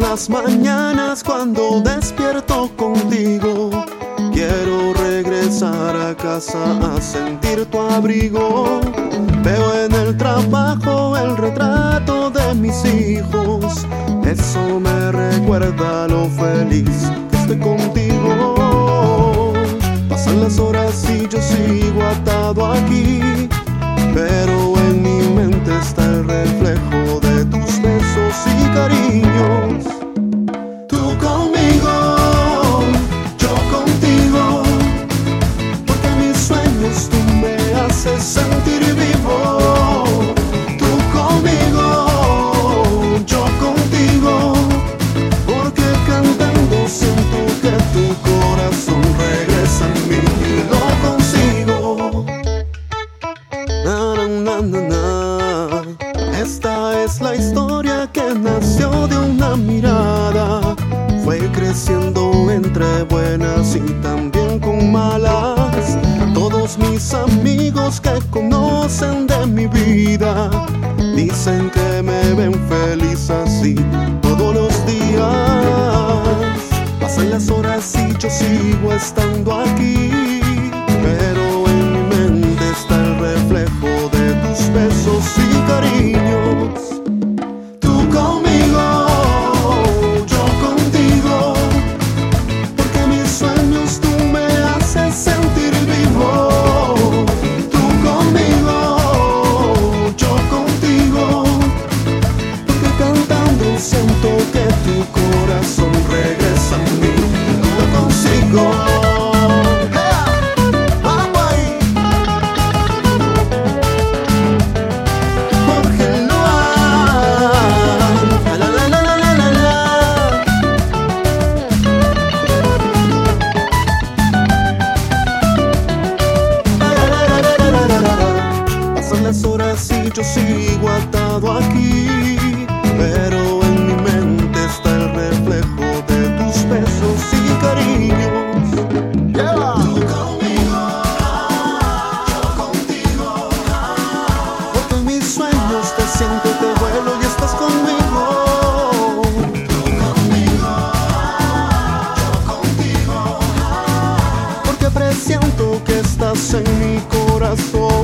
las mañanas cuando despierto contigo. Quiero regresar a casa a sentir tu abrigo. Veo en el trabajo el retrato de mis hijos. Eso me recuerda lo feliz que estoy contigo. Pasan las horas sentir vivo. Tú conmigo, yo contigo, porque cantando siento que tu corazón regresa a mí y lo consigo. Esta es la historia que nació de una mirada. Fue creciendo entre buenas y también con malas. Amigos que conocen de mi vida dicen que me ven feliz así todos los días. Pasan las horas y yo sigo estando aquí. Pero en mi mente está el reflejo de tus besos y Pasan las horas y yo sigo atado aquí, pero en mi mente está el reflejo de tus besos y cariños. Tú conmigo, yo contigo, porque en mis sueños te siento, te vuelo y estás conmigo. Tú conmigo, yo contigo, porque presiento que estás en mi corazón.